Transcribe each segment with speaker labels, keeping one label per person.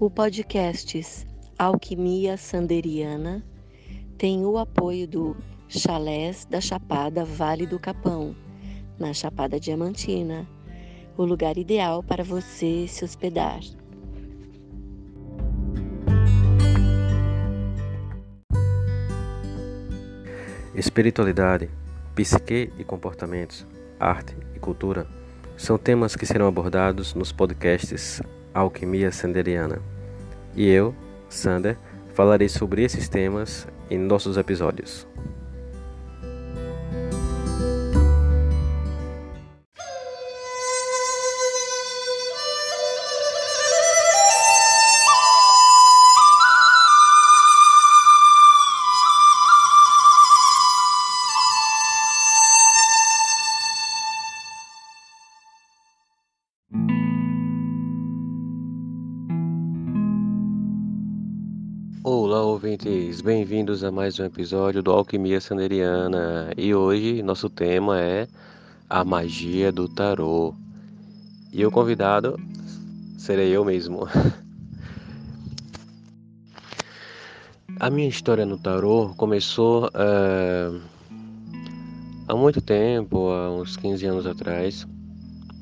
Speaker 1: O podcast Alquimia Sanderiana tem o apoio do Chalés da Chapada Vale do Capão, na Chapada Diamantina, o lugar ideal para você se hospedar.
Speaker 2: Espiritualidade, psique e comportamentos, arte e cultura são temas que serão abordados nos podcasts Alquimia Sanderiana. E eu, Sander, falarei sobre esses temas em nossos episódios. Ouvintes! Bem-vindos a mais um episódio do Alquimia Sanderiana. E hoje nosso tema é a magia do tarô. E o convidado serei eu mesmo. A minha história no tarô começou uh, há muito tempo, há uns 15 anos atrás,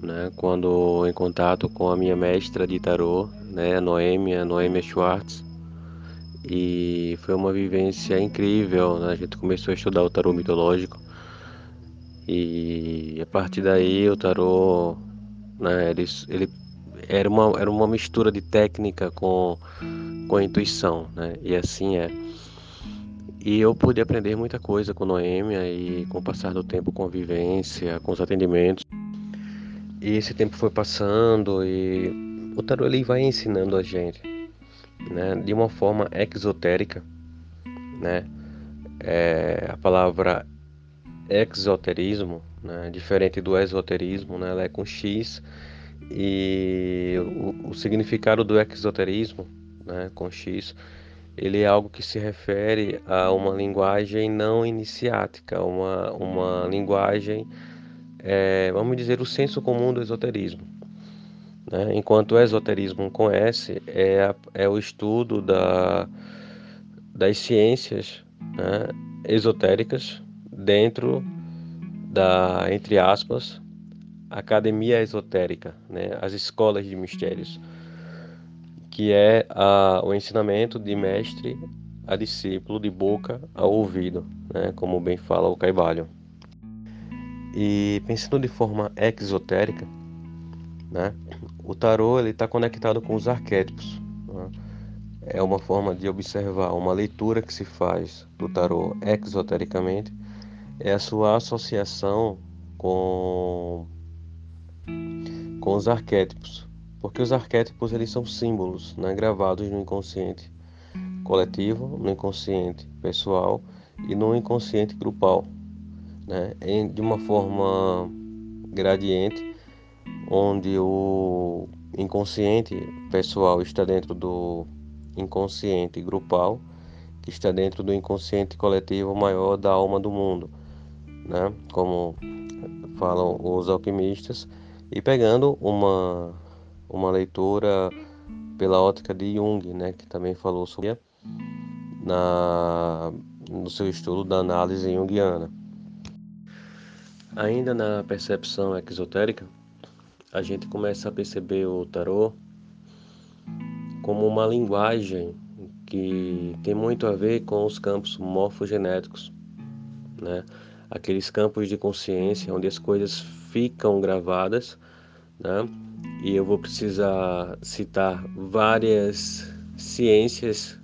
Speaker 2: né, quando em contato com a minha mestra de tarô, né, Noêmia, Noêmia Schwartz e foi uma vivência incrível. Né? A gente começou a estudar o tarô mitológico e a partir daí o tarô, né, ele, ele era, uma, era uma mistura de técnica com, com intuição, né? e assim é. E eu pude aprender muita coisa com Noêmia e com o passar do tempo, com a vivência, com os atendimentos. E esse tempo foi passando e o tarô ele vai ensinando a gente né, de uma forma exotérica, né? É, a palavra exoterismo, né, diferente do esoterismo, né, ela é com X e o, o significado do exoterismo, né, com X, ele é algo que se refere a uma linguagem não iniciática, uma, uma linguagem, é, vamos dizer, o senso comum do esoterismo. Né? Enquanto o esoterismo com S é, a, é o estudo da, das ciências né, esotéricas dentro da, entre aspas, academia esotérica, né, as escolas de mistérios, que é a, o ensinamento de mestre a discípulo, de boca a ouvido, né, como bem fala o Caibalho. E pensando de forma exotérica, né, o tarô ele está conectado com os arquétipos. Né? É uma forma de observar, uma leitura que se faz do tarô exotericamente é a sua associação com com os arquétipos, porque os arquétipos eles são símbolos, né, gravados no inconsciente coletivo, no inconsciente pessoal e no inconsciente grupal, né, de uma forma gradiente onde o inconsciente pessoal está dentro do inconsciente grupal, que está dentro do inconsciente coletivo maior da alma do mundo, né? Como falam os alquimistas, e pegando uma uma leitura pela ótica de Jung, né, que também falou sobre na no seu estudo da análise junguiana. Ainda na percepção exotérica, a gente começa a perceber o tarô como uma linguagem que tem muito a ver com os campos morfogenéticos, né? Aqueles campos de consciência onde as coisas ficam gravadas, né? E eu vou precisar citar várias ciências,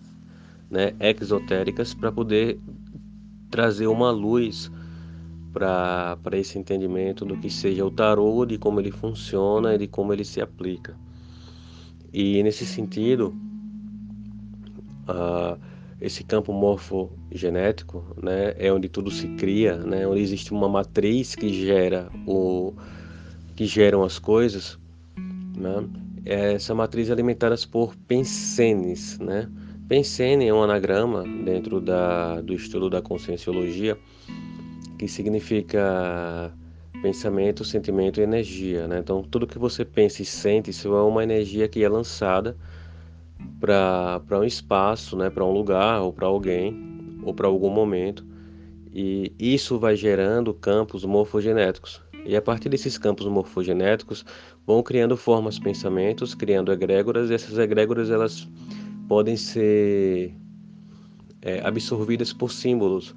Speaker 2: né, exotéricas para poder trazer uma luz para esse entendimento do que seja o tarô, de como ele funciona e de como ele se aplica. E nesse sentido, uh, esse campo morfogenético né, é onde tudo se cria, né, onde existe uma matriz que gera o que geram as coisas. Né? Essa matriz é alimentada por pensenes. Né? Pensene é um anagrama dentro da, do estudo da conscienciologia que significa pensamento, sentimento e energia. Né? Então, tudo que você pensa e sente, isso é uma energia que é lançada para um espaço, né, para um lugar ou para alguém ou para algum momento. E isso vai gerando campos morfogenéticos. E a partir desses campos morfogenéticos vão criando formas, pensamentos, criando egrégoras, e essas egrégoras elas podem ser é, absorvidas por símbolos.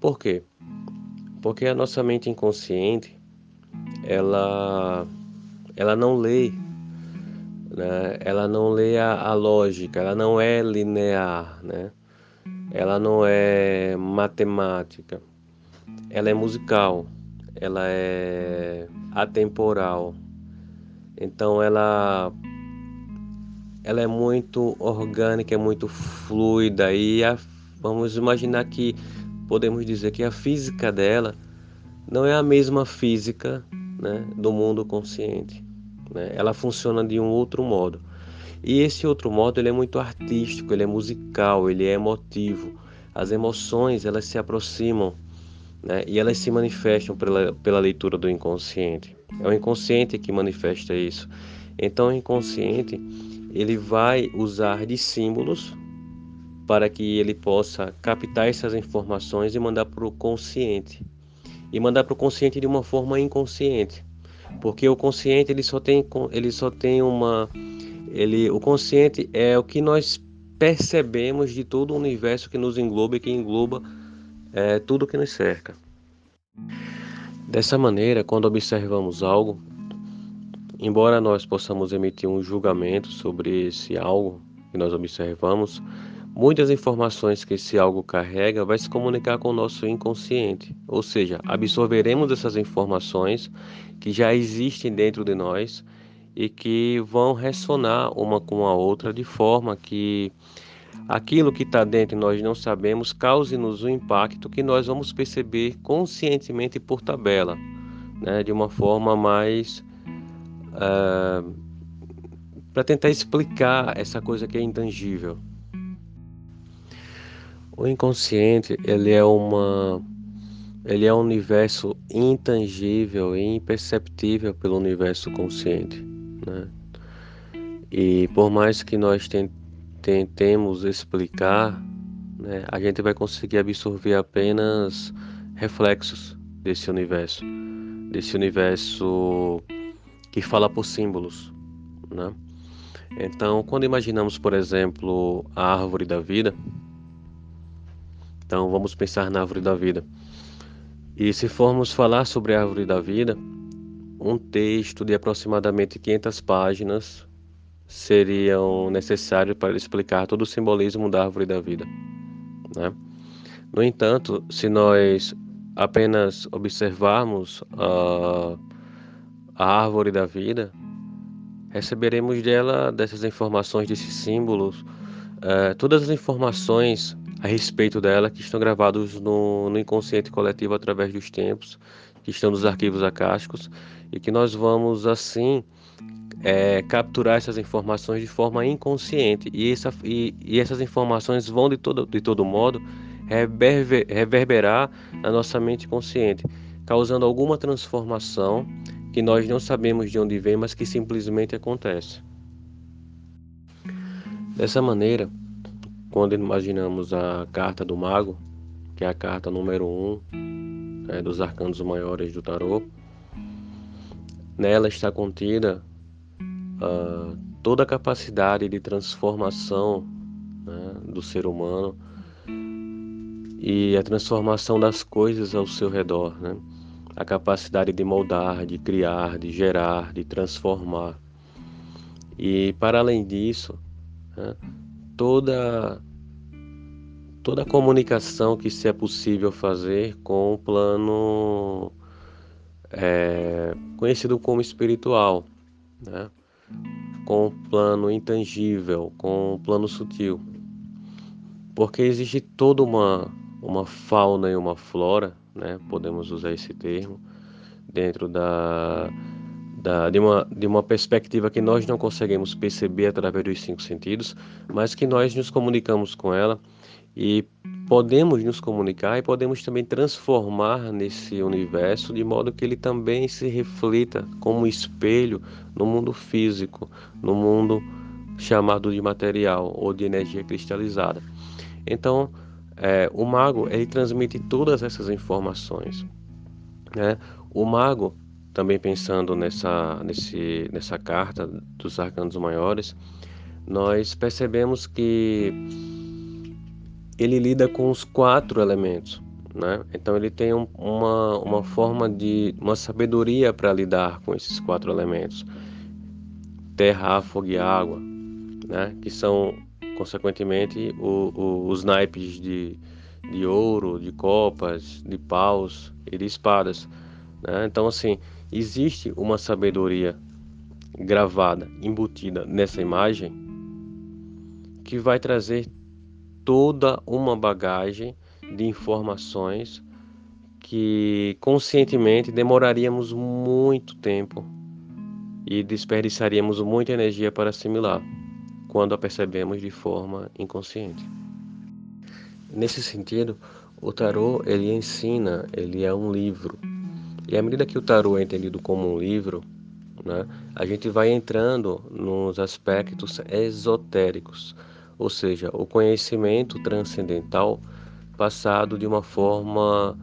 Speaker 2: Por quê? Porque a nossa mente inconsciente ela ela não lê né? ela não lê a, a, lógica ela não é linear né? Ela não é matemática. Ela é musical ela é atemporal. Então ela ela é muito orgânica é muito fluida. E a, vamos imaginar que podemos dizer que a física dela não é a mesma física né, do mundo consciente. Né? Ela funciona de um outro modo. E esse outro modo ele é muito artístico, ele é musical, ele é emotivo. As emoções elas se aproximam né, e elas se manifestam pela, pela leitura do inconsciente. É o inconsciente que manifesta isso. Então o inconsciente ele vai usar de símbolos para que ele possa captar essas informações e mandar para o consciente e mandar para o consciente de uma forma inconsciente, porque o consciente ele só tem ele só tem uma ele o consciente é o que nós percebemos de todo o universo que nos engloba e que engloba é, tudo que nos cerca. Dessa maneira, quando observamos algo, embora nós possamos emitir um julgamento sobre esse algo que nós observamos, Muitas informações que esse algo carrega vai se comunicar com o nosso inconsciente, ou seja, absorveremos essas informações que já existem dentro de nós e que vão ressonar uma com a outra de forma que aquilo que está dentro e nós não sabemos cause-nos um impacto que nós vamos perceber conscientemente por tabela, né, de uma forma mais uh, para tentar explicar essa coisa que é intangível. O inconsciente, ele é uma ele é um universo intangível e imperceptível pelo universo consciente, né? E por mais que nós tentemos explicar, né, a gente vai conseguir absorver apenas reflexos desse universo, desse universo que fala por símbolos, né? Então, quando imaginamos, por exemplo, a árvore da vida, então vamos pensar na árvore da vida. E se formos falar sobre a árvore da vida, um texto de aproximadamente 500 páginas seriam necessários para explicar todo o simbolismo da árvore da vida. Né? No entanto, se nós apenas observarmos a, a árvore da vida, receberemos dela, dessas informações, desses símbolos, uh, todas as informações a respeito dela que estão gravados no, no inconsciente coletivo através dos tempos, que estão nos arquivos acásticos, e que nós vamos assim é, capturar essas informações de forma inconsciente e, essa, e, e, essas informações vão de todo, de todo modo reverber, reverberar na nossa mente consciente, causando alguma transformação que nós não sabemos de onde vem, mas que simplesmente acontece. Dessa maneira, quando imaginamos a carta do mago, que é a carta número 1 um, né, dos arcanos maiores do tarô, nela está contida uh, toda a capacidade de transformação né, do ser humano e a transformação das coisas ao seu redor, né? a capacidade de moldar, de criar, de gerar, de transformar. E para além disso, né, toda toda a comunicação que se é possível fazer com o plano é, conhecido como espiritual, né? com o plano intangível, com o plano sutil. Porque existe toda uma, uma fauna e uma flora, né? podemos usar esse termo, dentro da da, de, uma, de uma perspectiva que nós não conseguimos perceber através dos cinco sentidos, mas que nós nos comunicamos com ela e podemos nos comunicar e podemos também transformar nesse universo de modo que ele também se reflita como espelho no mundo físico, no mundo chamado de material ou de energia cristalizada. Então, é, o mago ele transmite todas essas informações. Né? O mago, também pensando nessa, nesse, nessa carta dos arcanos maiores, nós percebemos que ele lida com os quatro elementos. Né? Então ele tem um, uma, uma forma de uma sabedoria para lidar com esses quatro elementos: terra, fogo e água, né? que são consequentemente o, o, os naipes de, de ouro, de copas, de paus e de espadas. Né? Então assim existe uma sabedoria gravada, embutida nessa imagem que vai trazer toda uma bagagem de informações que conscientemente demoraríamos muito tempo e desperdiçaríamos muita energia para assimilar quando a percebemos de forma inconsciente. Nesse sentido, o tarô ele ensina, ele é um livro. E à medida que o tarô é entendido como um livro, né, a gente vai entrando nos aspectos esotéricos, ou seja, o conhecimento transcendental passado de uma forma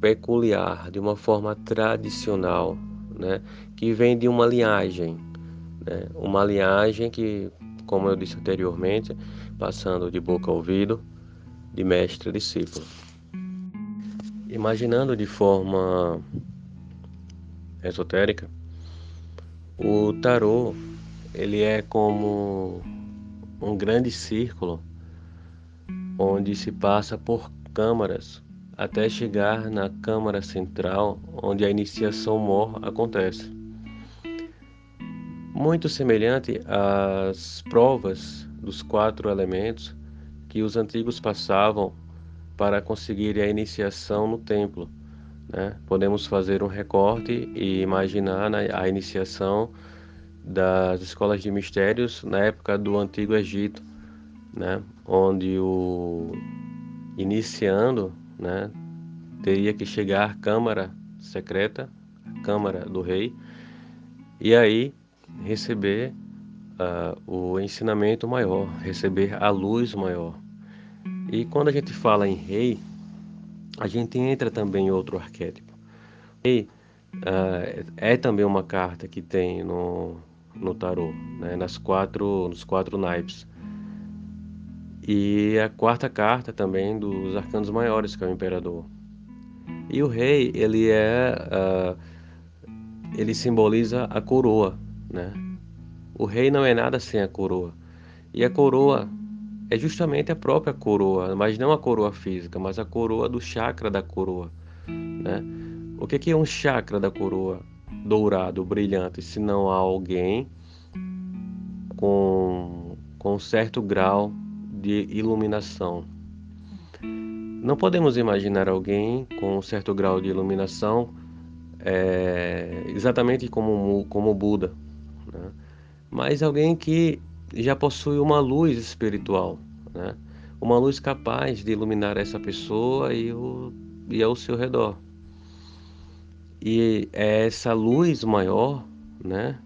Speaker 2: peculiar, de uma forma tradicional, né, que vem de uma linhagem, né, uma linhagem que, como eu disse anteriormente, passando de boca a ouvido, de mestre a discípulo. Imaginando de forma esotérica, o tarô ele é como um grande círculo onde se passa por câmaras até chegar na câmara central, onde a iniciação mor acontece. Muito semelhante às provas dos quatro elementos que os antigos passavam para conseguir a iniciação no templo. Né? Podemos fazer um recorte e imaginar a iniciação das escolas de mistérios na época do Antigo Egito, né? onde o iniciando né, teria que chegar à Câmara Secreta, Câmara do Rei, e aí receber uh, o ensinamento maior, receber a luz maior. E quando a gente fala em rei, a gente entra também em outro arquétipo. Rei uh, é também uma carta que tem no, no tarô, né, nas quatro, nos quatro naipes. E a quarta carta também dos arcanos maiores, que é o imperador. E o rei, ele é uh, ele simboliza a coroa, né? O rei não é nada sem a coroa. E a coroa é justamente a própria coroa, mas não a coroa física, mas a coroa do chakra da coroa, né? O que é um chakra da coroa dourado, brilhante, se não há alguém com, com um certo grau de iluminação. Não podemos imaginar alguém com um certo grau de iluminação é, exatamente como, como Buda, né? mas alguém que já possui uma luz espiritual, né? uma luz capaz de iluminar essa pessoa e, o, e ao seu redor. E é essa luz maior, né?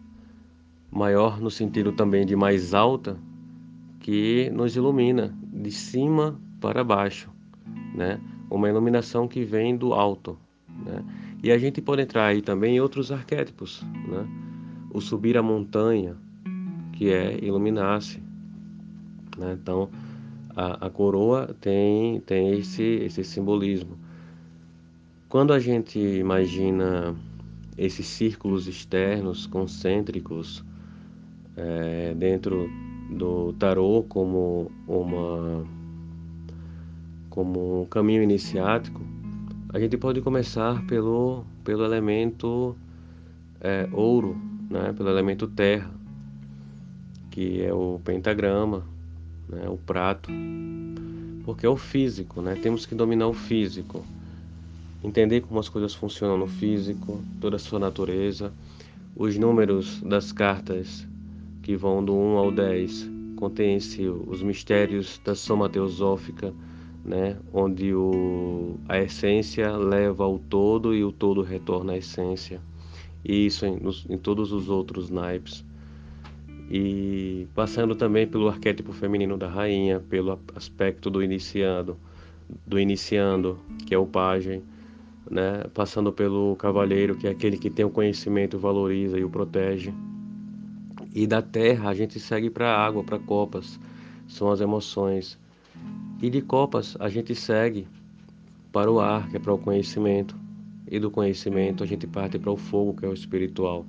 Speaker 2: maior no sentido também de mais alta, que nos ilumina de cima para baixo, né? Uma iluminação que vem do alto, né? E a gente pode entrar aí também em outros arquétipos, né? O subir a montanha, que é iluminar-se, né? Então, a, a, coroa tem tem esse esse simbolismo. Quando a gente imagina esses círculos externos concêntricos é, dentro do tarô como uma como um caminho iniciático, a gente pode começar pelo pelo elemento é, ouro, né? Pelo elemento terra, que é o pentagrama, né? O prato, porque é o físico, né? Temos que dominar o físico, entender como as coisas funcionam no físico, toda a sua natureza, os números das cartas que vão do 1 ao 10, contém-se os mistérios da soma teosófica, né, onde o, a essência leva ao todo e o todo retorna à essência. E isso em, nos, em todos os outros naipes. E passando também pelo arquétipo feminino da rainha, pelo aspecto do iniciando, do iniciando, que é o pajem, né? Passando pelo cavaleiro, que é aquele que tem o conhecimento, valoriza e o protege. E da terra a gente segue para a água, para copas, são as emoções. E de copas a gente segue para o ar, que é para o conhecimento. E do conhecimento a gente parte para o fogo, que é o espiritual.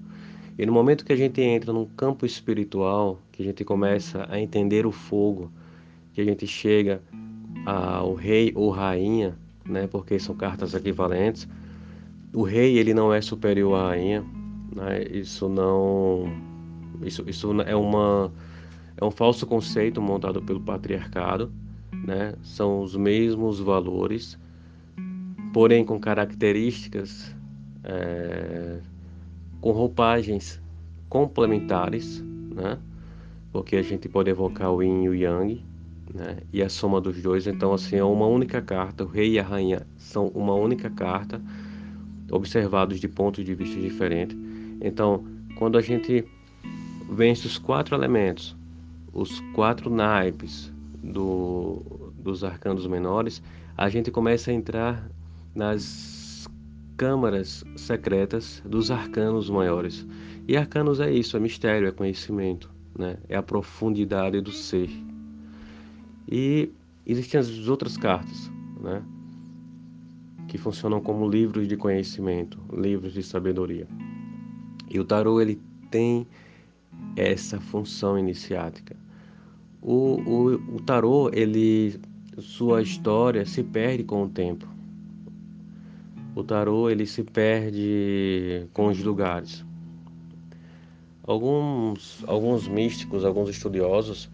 Speaker 2: E no momento que a gente entra num campo espiritual, que a gente começa a entender o fogo, que a gente chega ao rei ou rainha, né, porque são cartas equivalentes, o rei ele não é superior à rainha, né, isso não, isso, isso é uma é um falso conceito montado pelo patriarcado, né, são os mesmos valores, porém com características é, com roupagens complementares, né? Porque a gente pode evocar o yin e o yang, né? E a soma dos dois, então assim, é uma única carta, o rei e a rainha são uma única carta, observados de pontos de vista diferentes. Então, quando a gente vence os quatro elementos, os quatro naipes do, dos arcanos menores, a gente começa a entrar nas câmaras secretas dos arcanos maiores. E arcanos é isso, é mistério, é conhecimento, né? é a profundidade do ser. E existem as outras cartas, né? que funcionam como livros de conhecimento, livros de sabedoria. E o tarô ele tem essa função iniciática. O, o, o tarô, ele, sua história se perde com o tempo o tarô ele se perde com os lugares. Alguns, alguns místicos, alguns estudiosos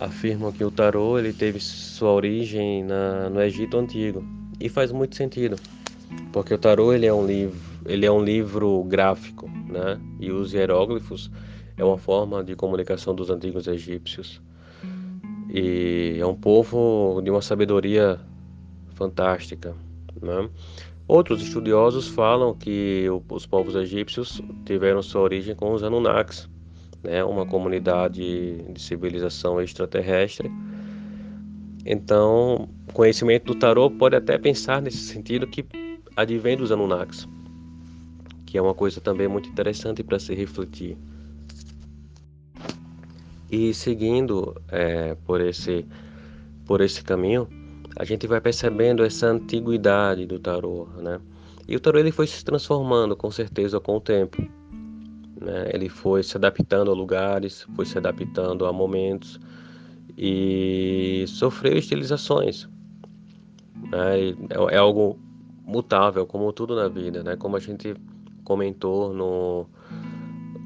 Speaker 2: afirmam que o tarô ele teve sua origem na, no Egito antigo e faz muito sentido, porque o tarô ele é um livro, ele é um livro gráfico, né? E os hieróglifos é uma forma de comunicação dos antigos egípcios. E é um povo de uma sabedoria fantástica, né? Outros estudiosos falam que os povos egípcios tiveram sua origem com os Anunnakis, né, uma comunidade de civilização extraterrestre. Então, conhecimento do tarô pode até pensar nesse sentido que advém dos Anunnakis, que é uma coisa também muito interessante para se refletir. E seguindo é, por esse por esse caminho, a gente vai percebendo essa antiguidade do tarô, né? E o tarô ele foi se transformando com certeza com o tempo. Né? Ele foi se adaptando a lugares, foi se adaptando a momentos e sofreu estilizações. Né? É, é algo mutável, como tudo na vida, né? Como a gente comentou no,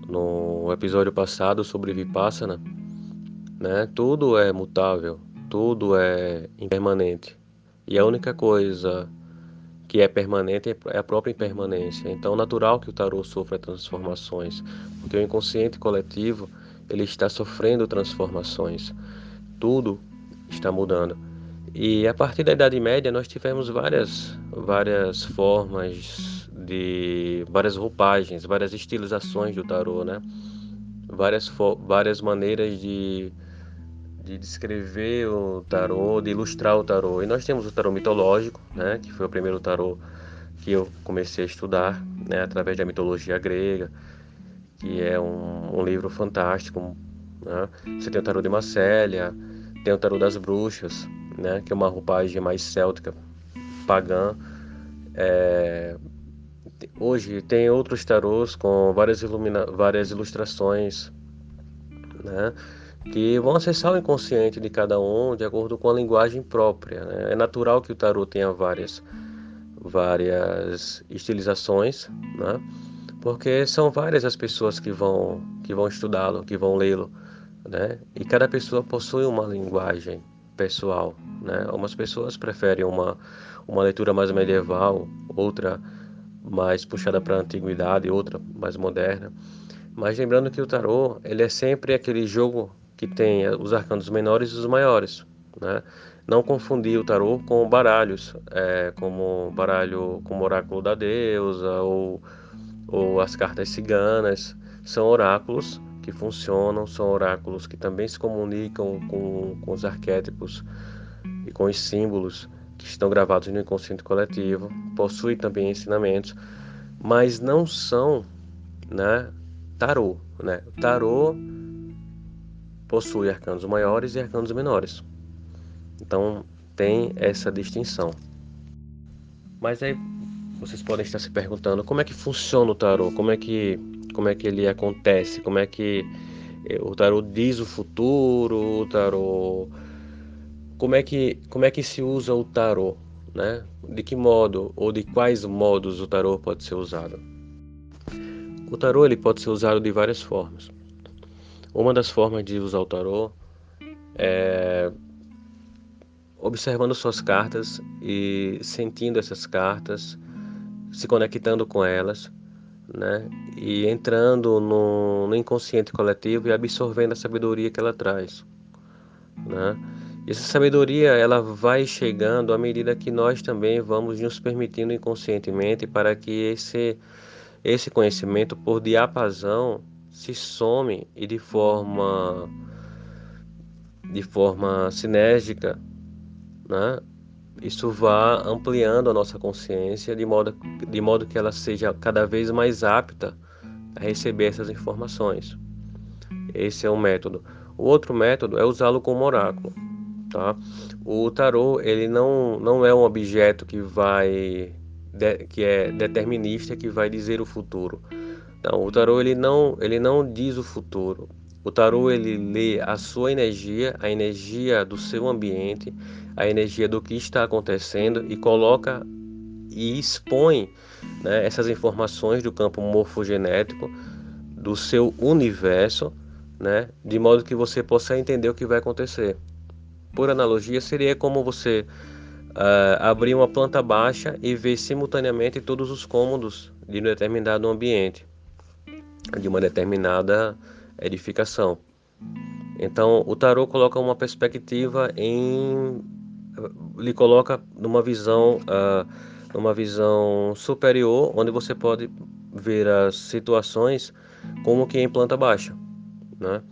Speaker 2: no episódio passado sobre Vipassana, né? Tudo é mutável, tudo é impermanente. E a única coisa que é permanente é a própria impermanência. Então, é natural que o tarô sofra transformações, porque o inconsciente coletivo ele está sofrendo transformações. Tudo está mudando. E a partir da Idade Média nós tivemos várias várias formas de várias roupagens, várias estilizações do tarô, né? Várias várias maneiras de de descrever o tarô, de ilustrar o tarô. E nós temos o tarô mitológico, né, que foi o primeiro tarô que eu comecei a estudar, né, através da mitologia grega, que é um, um livro fantástico. Né? Você tem o tarô de Macélia, tem o tarô das bruxas, né, que é uma roupagem mais céltica, pagã. É... Hoje tem outros tarôs com várias, ilumina... várias ilustrações, né? Que vão acessar o inconsciente de cada um de acordo com a linguagem própria. Né? É natural que o tarot tenha várias, várias estilizações, né? porque são várias as pessoas que vão, que vão estudá-lo, que vão lê-lo. Né? E cada pessoa possui uma linguagem pessoal. Né? Umas pessoas preferem uma, uma leitura mais medieval, outra mais puxada para a antiguidade, outra mais moderna. Mas lembrando que o tarô ele é sempre aquele jogo que tem os arcanos menores e os maiores. Né? Não confundir o tarô com baralhos, é, como baralho como oráculo da deusa ou, ou as cartas ciganas. São oráculos que funcionam, são oráculos que também se comunicam com, com os arquétipos e com os símbolos que estão gravados no inconsciente coletivo, possuem também ensinamentos, mas não são né, tarô. Né? Tarô possui arcanos maiores e arcanos menores. Então tem essa distinção. Mas aí vocês podem estar se perguntando como é que funciona o tarô, como é que como é que ele acontece, como é que eh, o tarô diz o futuro, o tarô como é que como é que se usa o tarô, né? De que modo ou de quais modos o tarô pode ser usado? O tarô ele pode ser usado de várias formas. Uma das formas de usar o tarô é observando suas cartas e sentindo essas cartas, se conectando com elas, né? E entrando no, no inconsciente coletivo e absorvendo a sabedoria que ela traz, né? E essa sabedoria ela vai chegando à medida que nós também vamos nos permitindo inconscientemente para que esse esse conhecimento por diapasão se some e de forma de forma sinérgica né? Isso vá ampliando a nossa consciência de modo, de modo que ela seja cada vez mais apta a receber essas informações. Esse é um método. O outro método é usá-lo como oráculo. Tá? O tarô ele não, não é um objeto que vai que é determinista que vai dizer o futuro. Não, o tarô ele não ele não diz o futuro. O tarô ele lê a sua energia, a energia do seu ambiente, a energia do que está acontecendo e coloca e expõe né, essas informações do campo morfogenético do seu universo, né, de modo que você possa entender o que vai acontecer. Por analogia, seria como você uh, abrir uma planta baixa e ver simultaneamente todos os cômodos de um determinado ambiente, de uma determinada edificação. Então, o tarô coloca uma perspectiva em lhe coloca numa visão uh, numa visão superior, onde você pode ver as situações como que em planta baixa, né?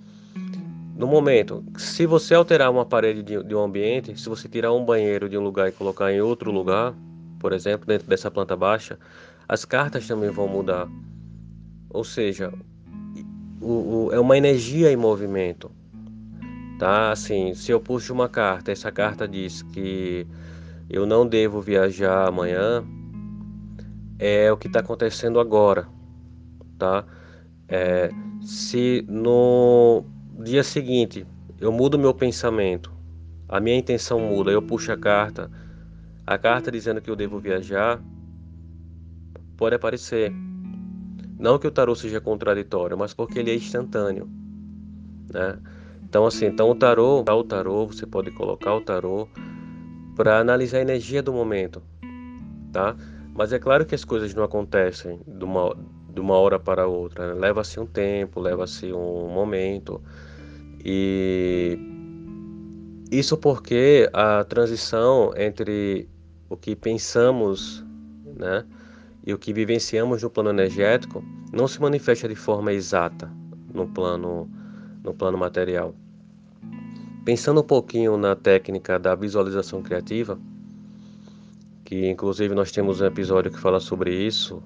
Speaker 2: No momento, se você alterar uma parede de, de um ambiente, se você tirar um banheiro de um lugar e colocar em outro lugar, por exemplo, dentro dessa planta baixa, as cartas também vão mudar. Ou seja, o, o, é uma energia em movimento. Tá? Assim, se eu puxo uma carta, essa carta diz que eu não devo viajar amanhã, é o que está acontecendo agora, tá? É, se no dia seguinte eu mudo meu pensamento, a minha intenção muda, eu puxo a carta, a carta dizendo que eu devo viajar, pode aparecer. Não que o tarô seja contraditório, mas porque ele é instantâneo, né? Então assim, então o tarô, o tarô, você pode colocar o tarô para analisar a energia do momento, tá? Mas é claro que as coisas não acontecem de uma, de uma hora para outra, né? leva-se um tempo, leva-se um momento e isso porque a transição entre o que pensamos, né, e o que vivenciamos no plano energético não se manifesta de forma exata no plano no plano material. Pensando um pouquinho na técnica da visualização criativa, que inclusive nós temos um episódio que fala sobre isso,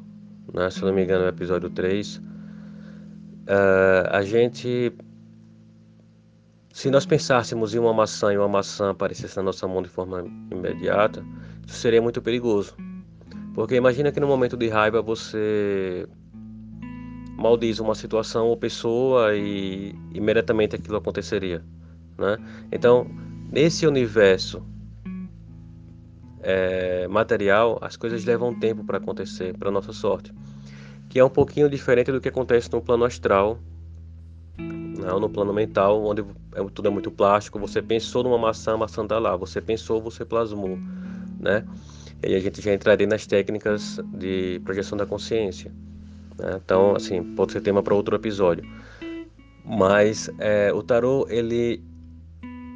Speaker 2: né? se não me engano é o episódio 3, uh, eh, a gente, se nós pensássemos em uma maçã e uma maçã aparecesse na nossa mão de forma imediata, isso seria muito perigoso. Porque imagina que no momento de raiva você maldiz uma situação ou pessoa e imediatamente aquilo aconteceria. Né? Então, nesse universo é, material, as coisas levam tempo para acontecer, para nossa sorte, que é um pouquinho diferente do que acontece no plano astral, né? no plano mental, onde é, tudo é muito plástico. Você pensou numa maçã, a maçã está lá. Você pensou, você plasmou, né? E aí a gente já entraria nas técnicas de projeção da consciência. Né? Então, assim, pode ser tema para outro episódio. Mas é, o tarô ele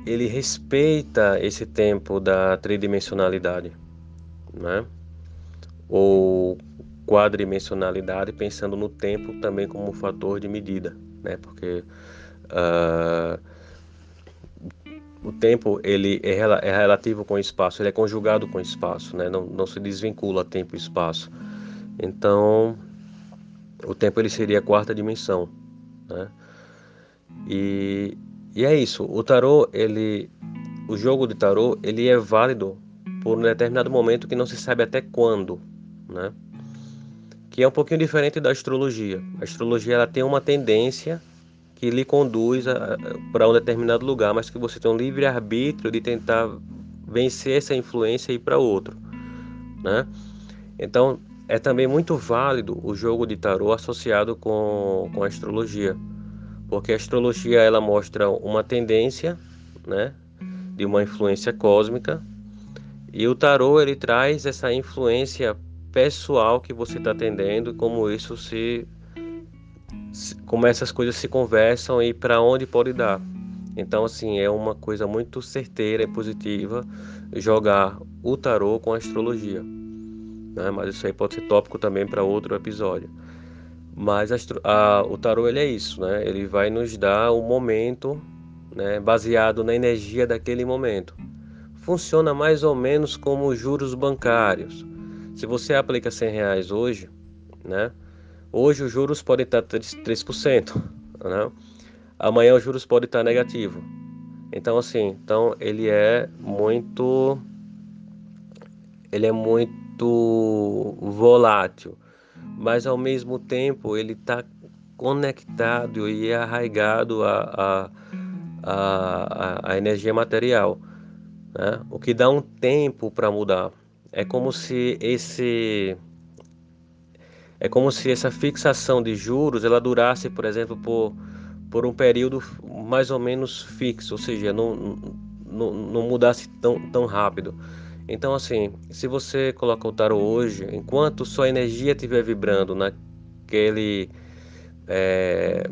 Speaker 2: ele respeita esse tempo da tridimensionalidade, né? Ou quadrimensionalidade, pensando no tempo também como um fator de medida, né? Porque uh, o tempo ele é, é, relativo com o espaço, ele é conjugado com o espaço, né? Não, não se desvincula tempo e espaço. Então, o tempo ele seria a quarta dimensão, né? E, e é isso. O tarô ele, o jogo de tarô ele é válido por um determinado momento que não se sabe até quando, né? Que é um pouquinho diferente da astrologia. A astrologia ela tem uma tendência que lhe conduz para um determinado lugar, mas que você tem um livre arbítrio de tentar vencer essa influência e ir para outro, né? Então é também muito válido o jogo de tarô associado com, com a astrologia, porque a astrologia ela mostra uma tendência, né, de uma influência cósmica e o tarô ele traz essa influência pessoal que você está tendendo e como isso se, como essas coisas se conversam e para onde pode dar. Então assim é uma coisa muito certeira e positiva jogar o tarô com a astrologia. Né? Mas isso aí pode ser tópico também para outro episódio. Mas a, a, o tarô ele é isso, né? Ele vai nos dar o um momento, né? Baseado na energia daquele momento funciona mais ou menos como juros bancários. Se você aplica 100 reais hoje, né? Hoje os juros podem estar 3%, né? Amanhã os juros podem estar negativo. Então assim, então ele é muito ele é muito volátil, mas ao mesmo tempo ele está conectado e arraigado à, a a a energia material né? o que dá um tempo para mudar. É como se esse é como se essa fixação de juros ela durasse, por exemplo, por, por um período mais ou menos fixo, ou seja, não, não, não mudasse tão, tão rápido. Então, assim, se você coloca o tarot hoje, enquanto sua energia estiver vibrando naquele, é,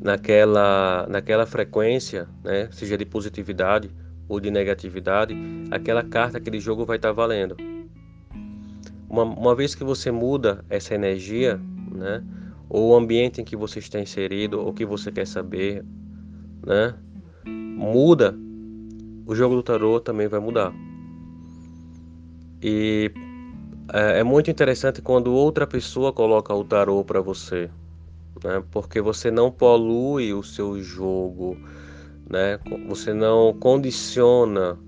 Speaker 2: naquela, naquela frequência, né, seja de positividade, ou de negatividade, aquela carta, aquele jogo vai estar valendo. Uma, uma vez que você muda essa energia, né, ou o ambiente em que você está inserido, ou que você quer saber, né, muda, o jogo do tarô também vai mudar. E é, é muito interessante quando outra pessoa coloca o tarô para você, né, porque você não polui o seu jogo né? Você não condiciona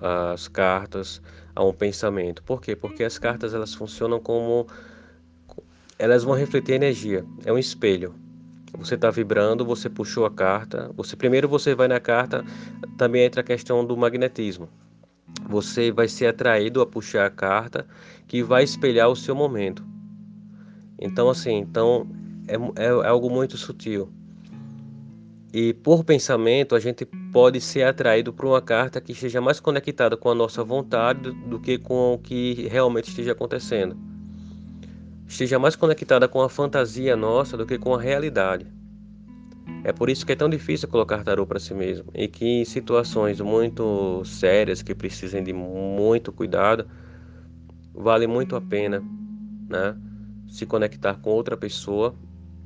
Speaker 2: as cartas a um pensamento. Por quê? Porque as cartas elas funcionam como elas vão refletir energia. É um espelho. Você está vibrando, você puxou a carta. Você primeiro você vai na carta, também entra a questão do magnetismo. Você vai ser atraído a puxar a carta que vai espelhar o seu momento. Então assim, então é, é, é algo muito sutil. E por pensamento, a gente pode ser atraído por uma carta que esteja mais conectada com a nossa vontade do que com o que realmente esteja acontecendo. Esteja mais conectada com a fantasia nossa do que com a realidade. É por isso que é tão difícil colocar tarô para si mesmo e que em situações muito sérias que precisem de muito cuidado, vale muito a pena, né, se conectar com outra pessoa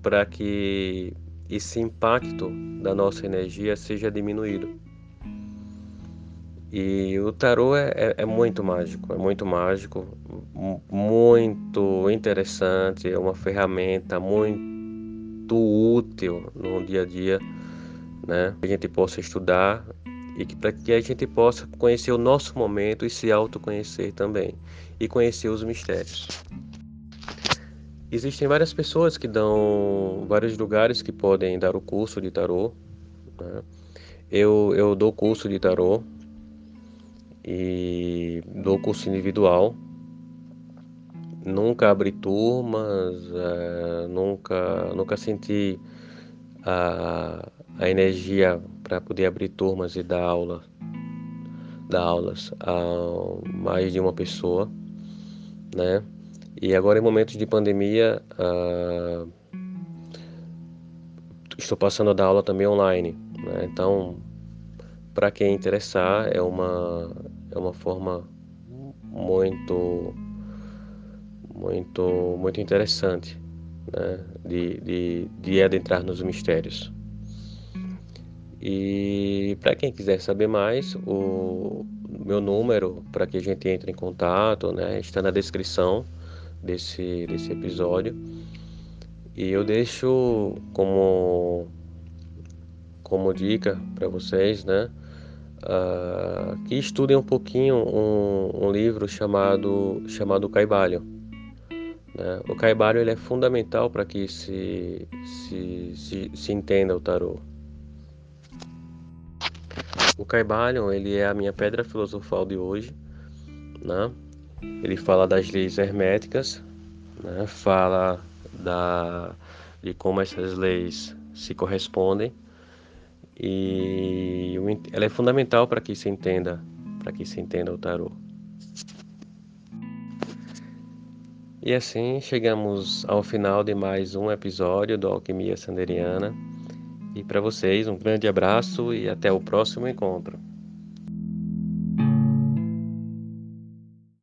Speaker 2: para que esse impacto da nossa energia seja diminuído. E o tarô é, é, é, muito mágico, é muito mágico, muito interessante, é uma ferramenta muito útil no dia a dia, né? Que a gente possa estudar e que para que a gente possa conhecer o nosso momento e se autoconhecer também e conhecer os mistérios. Existem várias pessoas que dão vários lugares que podem dar o curso de tarô. Né? Eu, eu dou curso de tarô e dou curso individual. Nunca abri turmas, é, nunca, nunca senti a, a energia para poder abrir turmas e dar aula, dar aulas a mais de uma pessoa, né? E agora, em momentos de pandemia, uh, estou passando a dar aula também online. Né? Então, para quem interessar, é uma, é uma forma muito, muito, muito interessante né, de, de, de adentrar nos mistérios. E para quem quiser saber mais, o meu número para que a gente entre em contato né, está na descrição desse, desse episódio. E eu deixo como, como dica para vocês, né? Uh, que estudem um pouquinho um, um, livro chamado chamado Caibalho. Né? O Caibalho ele é fundamental para que se, se, se, se, entenda o tarô. O Caibalho ele é a minha pedra filosofal de hoje. Né? Ele fala das leis herméticas, né? fala da, de como essas leis se correspondem e ela é fundamental para que se entenda, para que se entenda o tarô. E assim chegamos ao final de mais um episódio do Alquimia Sanderiana. E para vocês um grande abraço e até o próximo encontro.